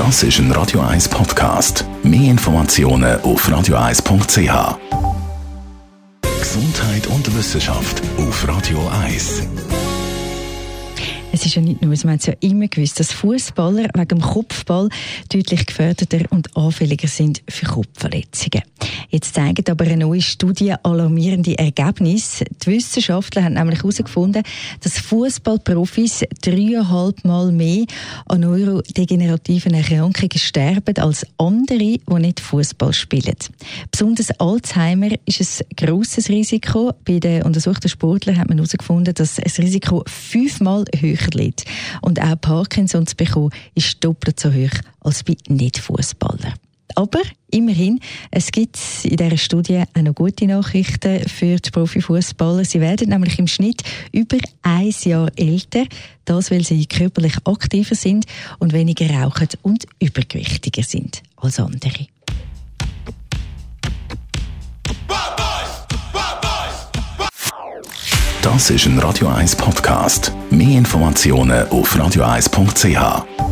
Das ist ein Radio 1 Podcast. Mehr Informationen auf radio1.ch. Gesundheit und Wissenschaft auf Radio 1. Es ist ja nicht nur, man hat ja immer gewusst, dass Fußballer wegen dem Kopfball deutlich gefährdeter und anfälliger sind für Kopfverletzungen. Jetzt zeigen aber eine neue Studie alarmierende Ergebnisse. Die Wissenschaftler haben nämlich herausgefunden, dass Fußballprofis dreieinhalb Mal mehr an neurodegenerativen Erkrankungen sterben als andere, die nicht Fußball spielen. Besonders Alzheimer ist ein grosses Risiko. Bei den untersuchten Sportlern hat man herausgefunden, dass das Risiko fünfmal höher liegt. Und auch Parkinsons bekommen ist doppelt so hoch als bei Nicht-Fußballern. Aber immerhin, es gibt in dieser Studie auch noch gute Nachrichten für die Profifußballer. Sie werden nämlich im Schnitt über ein Jahr älter. Das, weil sie körperlich aktiver sind und weniger rauchen und übergewichtiger sind als andere. Das ist ein Radio 1 Podcast. Mehr Informationen auf radio1.ch.